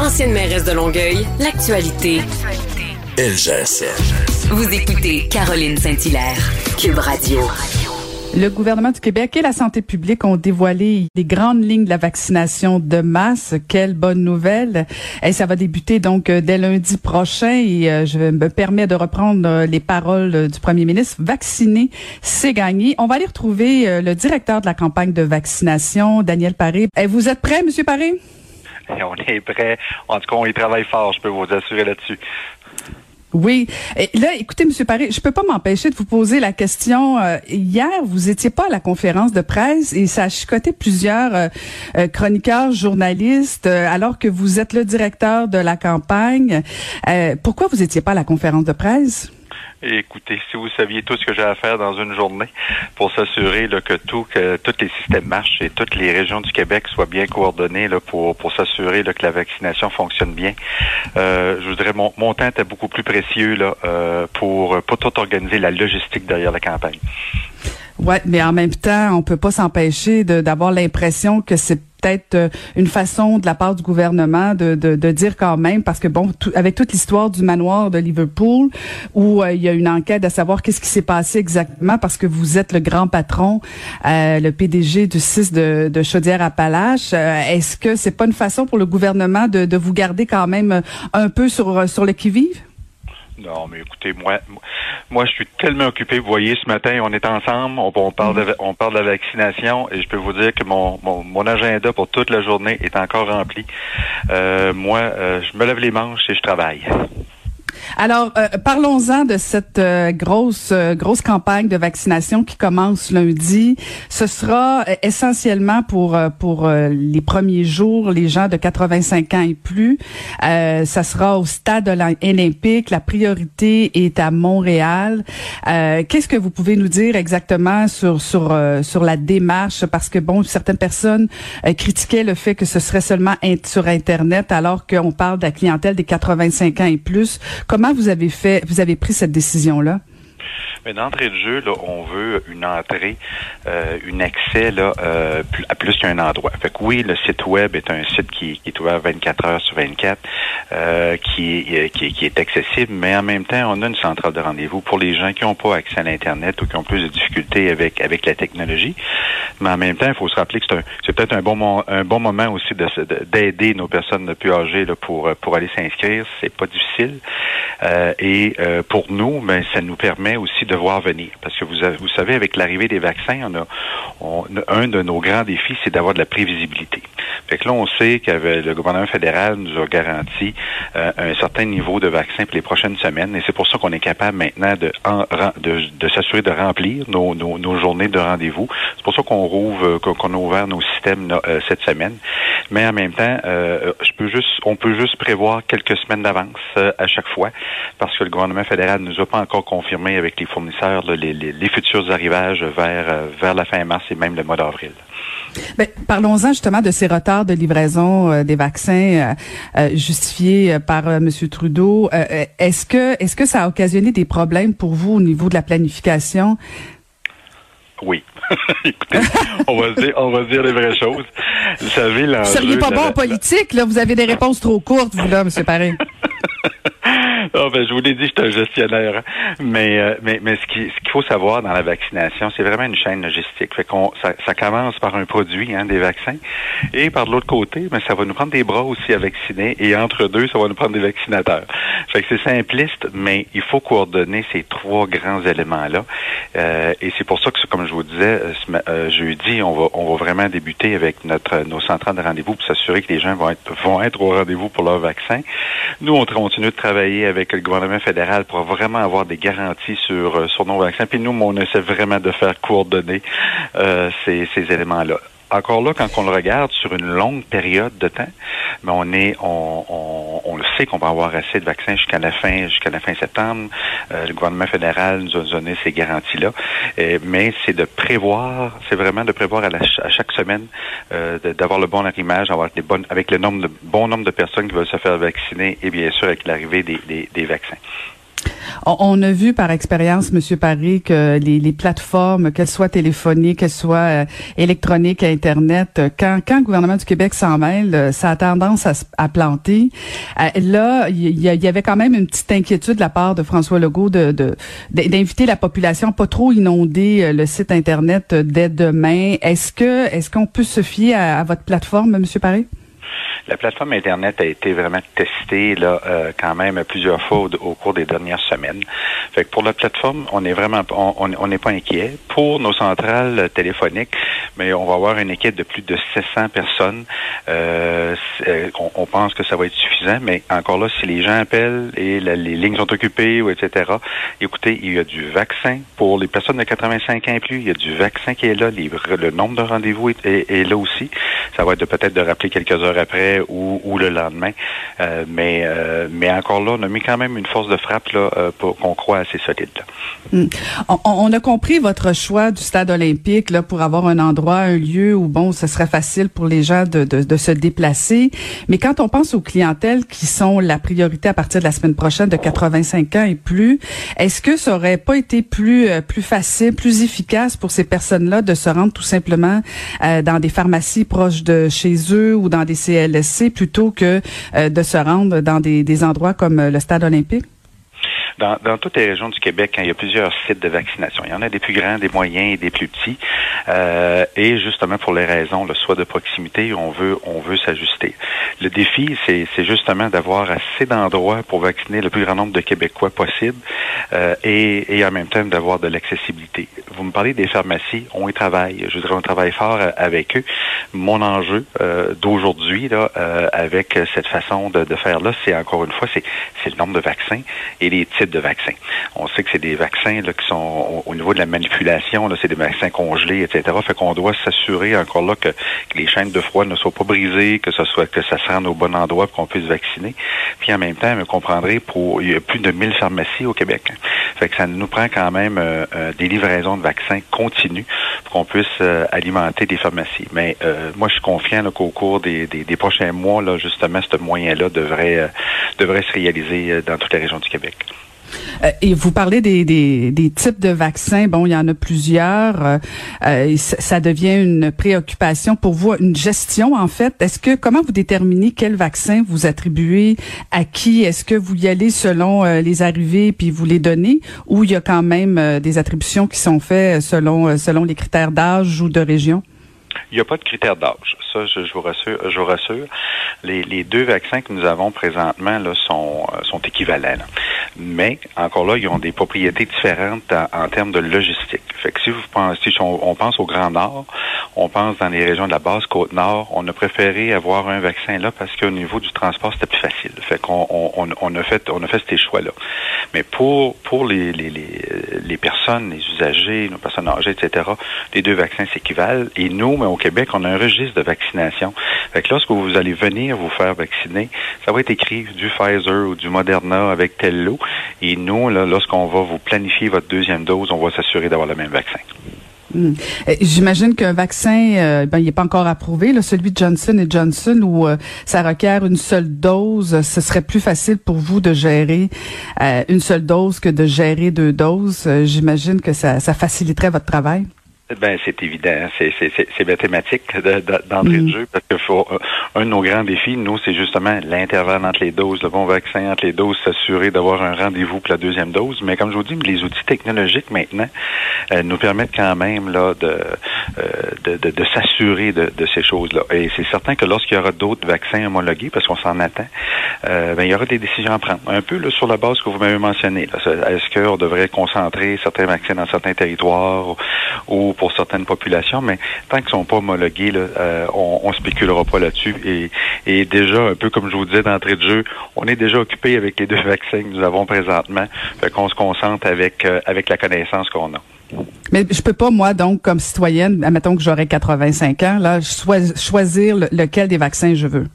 Ancienne mairesse de Longueuil, l'actualité. LGSN. Vous écoutez Caroline Saint-Hilaire, Cube Radio. Le gouvernement du Québec et la santé publique ont dévoilé les grandes lignes de la vaccination de masse. Quelle bonne nouvelle. Et ça va débuter donc euh, dès lundi prochain et euh, je me permets de reprendre euh, les paroles du premier ministre. Vacciner, c'est gagner. On va aller retrouver le directeur de la campagne de vaccination, Daniel Paré. Et vous êtes prêt, Monsieur Paré? On est prêt. En tout cas, on y travaille fort, je peux vous assurer là-dessus. Oui. Et là, écoutez, Monsieur Paré, je peux pas m'empêcher de vous poser la question. Euh, hier, vous étiez pas à la conférence de presse et ça a chicoté plusieurs euh, euh, chroniqueurs, journalistes, alors que vous êtes le directeur de la campagne. pourquoi vous étiez pas à la conférence de presse? Écoutez, si vous saviez tout ce que j'ai à faire dans une journée pour s'assurer que tout, que tous les systèmes marchent et toutes les régions du Québec soient bien coordonnées là, pour, pour s'assurer que la vaccination fonctionne bien. Euh, je voudrais mon, mon temps était beaucoup plus précieux là, euh, pour, pour tout organiser la logistique derrière la campagne. Ouais, mais en même temps, on peut pas s'empêcher d'avoir l'impression que c'est peut-être euh, une façon de la part du gouvernement de, de, de dire quand même, parce que bon, avec toute l'histoire du manoir de Liverpool, où euh, il y a une enquête à savoir qu'est-ce qui s'est passé exactement, parce que vous êtes le grand patron, euh, le PDG du 6 de, de Chaudière-Appalaches, est-ce que c'est pas une façon pour le gouvernement de, de vous garder quand même un peu sur, sur le qui-vive? Non, mais écoutez, moi, moi, je suis tellement occupé. Vous voyez, ce matin, on est ensemble, on, parle, de, on parle de la vaccination, et je peux vous dire que mon, mon, agenda pour toute la journée est encore rempli. Euh, moi, euh, je me lève les manches et je travaille. Alors, euh, parlons-en de cette euh, grosse euh, grosse campagne de vaccination qui commence lundi. Ce sera essentiellement pour pour les premiers jours, les gens de 85 ans et plus. ça sera au stade olympique. La priorité est à Montréal. Qu'est-ce que vous pouvez nous dire exactement sur sur sur la démarche? Parce que bon, certaines personnes critiquaient le fait que ce serait seulement sur Internet, alors qu'on parle de la clientèle des 85 ans et plus. Comment vous avez fait, vous avez pris cette décision-là? Mais d'entrée de jeu, là, on veut une entrée, euh, une accès là, euh, à plus qu'un endroit. Fait que oui, le site web est un site qui, est ouvert 24 heures sur 24, euh, qui, est, qui, est accessible, mais en même temps, on a une centrale de rendez-vous pour les gens qui n'ont pas accès à l'Internet ou qui ont plus de difficultés avec, avec la technologie. Mais en même temps, il faut se rappeler que c'est, peut-être un bon, un bon moment aussi de, d'aider nos personnes plus âgées là, pour, pour aller s'inscrire. C'est pas difficile. Euh, et euh, pour nous, ben, ça nous permet aussi de voir venir. Parce que vous, vous savez, avec l'arrivée des vaccins, on a, on, un de nos grands défis, c'est d'avoir de la prévisibilité. Fait que là, on sait que le gouvernement fédéral nous a garanti euh, un certain niveau de vaccins pour les prochaines semaines. Et c'est pour ça qu'on est capable maintenant de, de, de s'assurer de remplir nos, nos, nos journées de rendez-vous. C'est pour ça qu'on rouvre, qu'on a ouvert nos systèmes cette semaine. Mais en même temps, je peux juste, on peut juste prévoir quelques semaines d'avance à chaque fois parce que le gouvernement fédéral ne nous a pas encore confirmé avec les fournisseurs les, futurs arrivages vers, euh, vers la fin mars et même le mois d'avril. Ben, parlons-en justement de ces retards de livraison euh, des vaccins euh, justifiés par M. Trudeau. est-ce que est-ce que ça a occasionné des problèmes pour vous au niveau de la planification? Oui. Écoutez, on va dire, on va dire les vraies choses. Vous savez, Vous seriez pas bon en politique, là. Vous avez des réponses trop courtes, vous, là, M. Paré. oh, ben, je vous l'ai dit, je suis un gestionnaire. Mais, euh, mais, mais ce qu'il ce qu'il faut savoir dans la vaccination, c'est vraiment une chaîne logistique. Fait qu'on, ça, ça commence par un produit, hein, des vaccins. Et par l'autre côté, ben, ça va nous prendre des bras aussi à vacciner. Et entre deux, ça va nous prendre des vaccinateurs. Fait que c'est simpliste, mais il faut coordonner ces trois grands éléments-là. Euh, et c'est pour ça que, comme je vous disais, euh, euh, jeudi, on va, on va vraiment débuter avec notre, nos centrales de rendez-vous pour s'assurer que les gens vont être, vont être au rendez-vous pour leur vaccin. Nous, on continue de travailler avec le gouvernement fédéral pour vraiment avoir des garanties sur, euh, sur nos vaccins. Puis nous, on essaie vraiment de faire coordonner euh, ces éléments-là encore là, quand on le regarde sur une longue période de temps, mais on est, on, on, on le sait qu'on va avoir assez de vaccins jusqu'à la fin, jusqu'à la fin septembre. Euh, le gouvernement fédéral nous a donné ces garanties-là, mais c'est de prévoir, c'est vraiment de prévoir à, chaque semaine euh, d'avoir le bon arrimage, d'avoir des bonnes, avec le nombre de bon nombre de personnes qui veulent se faire vacciner et bien sûr avec l'arrivée des, des, des vaccins. On, a vu par expérience, Monsieur Paris, que les, plateformes, qu'elles soient téléphoniques, qu'elles soient euh, électroniques, Internet, euh, quand, quand le gouvernement du Québec s'en mêle, euh, ça a tendance à, planter. là, il y, avait quand même une petite inquiétude de la part de François Legault de d'inviter la population pas trop inonder le site Internet dès demain. Est-ce que est-ce qu'on peut se fier à, à votre plateforme, Monsieur Paris? La plateforme Internet a été vraiment testée là, euh, quand même plusieurs fois au, cours des dernières semaines. Fait que pour la plateforme, on est vraiment on n'est pas inquiet. Pour nos centrales téléphoniques, mais on va avoir une équipe de plus de 700 personnes. Euh, euh, on, pense que ça va être suffisant, mais encore là, si les gens appellent et les lignes sont occupées, ou etc., écoutez, il y a du vaccin pour les personnes de 85 ans et plus. Il y a du vaccin qui est là. le nombre de rendez-vous est, là aussi. Ça va être peut-être de rappeler quelques heures après ou, le lendemain. Euh, mais, euh, mais encore là, on a mis quand même une force de frappe là, euh, pour qu'on croit assez solide. Hmm. On, a compris votre choix du stade olympique là, pour avoir un endroit, un lieu où bon, ce serait facile pour les gens de, de, de se déplacer. Mais quand on pense aux clientèles qui sont la priorité à partir de la semaine prochaine de 85 ans et plus, est-ce que ça aurait pas été plus plus facile, plus efficace pour ces personnes-là de se rendre tout simplement dans des pharmacies proches de chez eux ou dans des CLS plutôt que euh, de se rendre dans des, des endroits comme euh, le stade olympique? Dans, dans, toutes les régions du Québec, hein, il y a plusieurs sites de vaccination. Il y en a des plus grands, des moyens et des plus petits. Euh, et justement pour les raisons, le soit de proximité, on veut on veut s'ajuster. Le défi, c'est justement d'avoir assez d'endroits pour vacciner le plus grand nombre de Québécois possible euh, et, et en même temps d'avoir de l'accessibilité. Vous me parlez des pharmacies, on y travaille. Je dirais on travaille fort euh, avec eux. Mon enjeu euh, d'aujourd'hui là, euh, avec cette façon de, de faire là, c'est encore une fois, c'est le nombre de vaccins et les types de vaccins. On sait que c'est des vaccins qui sont au, niveau de la manipulation, c'est des vaccins congelés, etc. Fait qu'on doit s'assurer encore là que, les chaînes de froid ne soient pas brisées, que ce soit que ça se rende au bon endroit pour qu'on puisse vacciner. Puis en même temps, vous comprendrez, pour il y a plus de 1000 pharmacies au Québec. Fait que ça nous prend quand même euh, euh, des livraisons de vaccins continues pour qu'on puisse euh, alimenter des pharmacies. Mais moi, je suis confiant qu'au cours des, des, prochains mois, là, justement, ce moyen-là devrait devrait se réaliser dans toutes les régions du Québec. Euh, et vous parlez des, des, types de vaccins. Bon, il y en a plusieurs. Euh, euh ça devient une préoccupation pour vous, une gestion en fait. Est-ce que comment vous déterminez quel vaccin vous attribuez à qui? Est-ce que vous y allez selon les arrivées puis vous les donnez, ou il y a quand même des attributions qui sont faites selon selon les critères d'âge ou de région? Il n'y a pas de critère d'âge. Ça, je, vous rassure. Je vous rassure. Les, les, deux vaccins que nous avons présentement là, sont, sont équivalents. Mais encore là, ils ont des propriétés différentes en, termes de logistique. Fait que si vous pensez, si on, pense au Grand Nord, on pense dans les régions de la basse côte nord, on a préféré avoir un vaccin là parce qu'au niveau du transport, c'était plus facile. Fait qu'on on, on, a fait on a fait ces choix-là. Mais pour pour les, les, les, les personnes, les usagers, nos personnes âgées, etc., les deux vaccins s'équivalent. Et nous, mais au Québec, on a un registre de Fait que lorsque vous allez venir vous faire vacciner, ça va être écrit du Pfizer ou du Moderna avec tel lot. Et nous, lorsqu'on va vous planifier votre deuxième dose, on va s'assurer d'avoir le même vaccin. Hmm. J'imagine qu'un vaccin, euh, ben, il n'est pas encore approuvé, celui de Johnson et Johnson, où euh, ça requiert une seule dose. Ce serait plus facile pour vous de gérer euh, une seule dose que de gérer deux doses. J'imagine que ça faciliterait votre travail. Ben, c'est évident, c'est mathématique d'entrée de, mm. jeu parce que faut, un de nos grands défis, nous, c'est justement l'intervalle entre les doses, le bon vaccin entre les doses, s'assurer d'avoir un rendez-vous pour la deuxième dose. Mais comme je vous dis, les outils technologiques maintenant euh, nous permettent quand même là de euh, de, de, de s'assurer de, de, ces choses-là. Et c'est certain que lorsqu'il y aura d'autres vaccins homologués, parce qu'on s'en attend, euh, ben, il y aura des décisions à prendre. Un peu là, sur la base que vous m'avez mentionné. Est-ce qu'on devrait concentrer certains vaccins dans certains territoires ou pour certaines populations, mais tant qu'ils sont pas homologués, là, euh, on, on spéculera pas là-dessus. Et, et déjà, un peu comme je vous disais d'entrée de jeu, on est déjà occupé avec les deux vaccins que nous avons présentement. Fait qu'on se concentre avec, euh, avec la connaissance qu'on a. Mais je peux pas, moi, donc, comme citoyenne, admettons que j'aurais 85 ans, là, choisir lequel des vaccins je veux.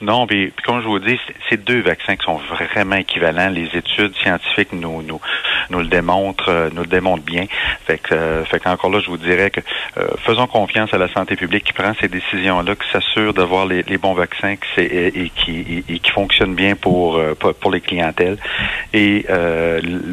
Non, puis, comme je vous dis, c'est deux vaccins qui sont vraiment équivalents. Les études scientifiques nous nous nous le démontre, nous le démontre bien. Fait que, fait qu'encore là, je vous dirais que faisons confiance à la santé publique qui prend ces décisions-là, qui s'assure d'avoir les, bons vaccins qui, et, et, qui, et, qui fonctionnent bien pour, pour les clientèles. Et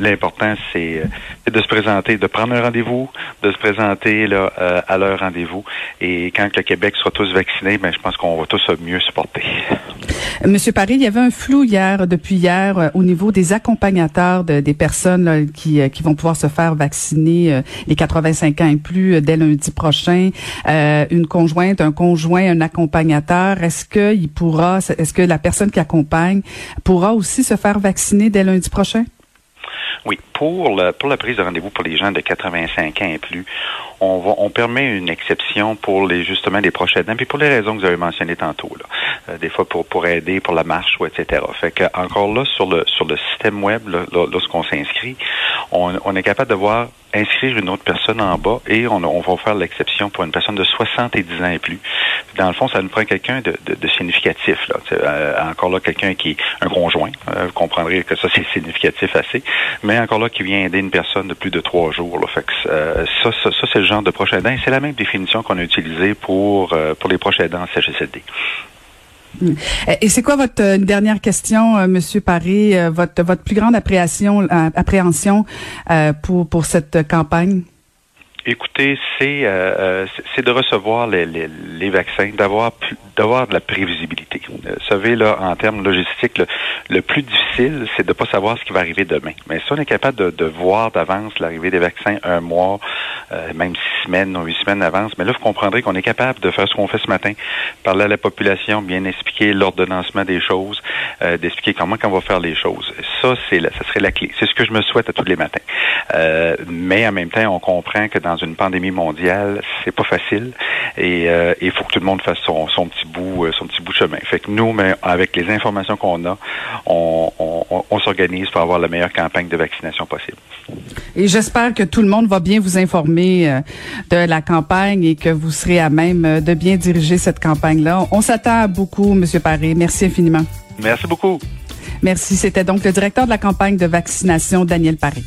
l'important, c'est de se présenter, de prendre un rendez-vous, de se présenter là, à leur rendez-vous. Et quand le Québec sera tous vaccinés, ben, je pense qu'on va tous mieux supporter. Monsieur Paris, il y avait un flou hier, depuis hier, euh, au niveau des accompagnateurs de, des personnes qui, euh, qui vont pouvoir se faire vacciner euh, les 85 ans et plus dès lundi prochain. une conjointe, un conjoint, un accompagnateur, est-ce que il pourra, est-ce que la personne qui accompagne pourra aussi se faire vacciner dès lundi prochain? Oui, pour, pour la prise de rendez-vous pour les gens de 85 ans et plus, on, va, on permet une exception pour les justement les prochains aidants, puis pour les raisons que vous avez mentionnées tantôt, là. Euh, des fois pour, pour aider pour la marche ou etc. Fait que encore là sur le sur le système web, lorsqu'on s'inscrit, on, on est capable de voir inscrire une autre personne en bas et on, on va faire l'exception pour une personne de 70 ans et plus. Dans le fond, ça nous prend quelqu'un de, de, de, significatif. Là. Euh, encore là, quelqu'un qui est un conjoint. Euh, vous comprendrez que ça, c'est significatif assez. Mais encore là, qui vient aider une personne de plus de trois jours. Là. Fait que, euh, ça, ça, ça c'est le genre de prochain aidant. C'est la même définition qu'on a utilisée pour, euh, pour les prochains aidants en CHSLD. Et c'est quoi votre euh, dernière question, euh, Monsieur Paris, euh, votre votre plus grande appréhension, appréhension pour pour cette campagne? Écoutez, c'est c'est de recevoir les, les, les vaccins, d'avoir d'avoir de la prévisibilité. vous savez, là, en termes logistiques, le, plus difficile, c'est de ne pas savoir ce qui va arriver demain. Mais si on est capable de, de voir d'avance l'arrivée des vaccins un mois, euh, même six semaines huit semaines d'avance. Mais là, vous comprendrez qu'on est capable de faire ce qu'on fait ce matin, parler à la population, bien expliquer l'ordonnancement des choses, euh, d'expliquer comment on va faire les choses. Ça, c'est ça serait la clé. C'est ce que je me souhaite à tous les matins. Euh, mais en même temps, on comprend que dans une pandémie mondiale, c'est pas facile et il faut que tout le monde fasse son, son petit bout, son petit bout de chemin. Fait que nous, mais avec les informations qu'on a, on, on, on s'organise pour avoir la meilleure campagne de vaccination possible. Et j'espère que tout le monde va bien vous informer euh, de la campagne et que vous serez à même euh, de bien diriger cette campagne-là. On s'attend à beaucoup, Monsieur Paré. Merci infiniment. Merci beaucoup. Merci. C'était donc le directeur de la campagne de vaccination, Daniel Paré.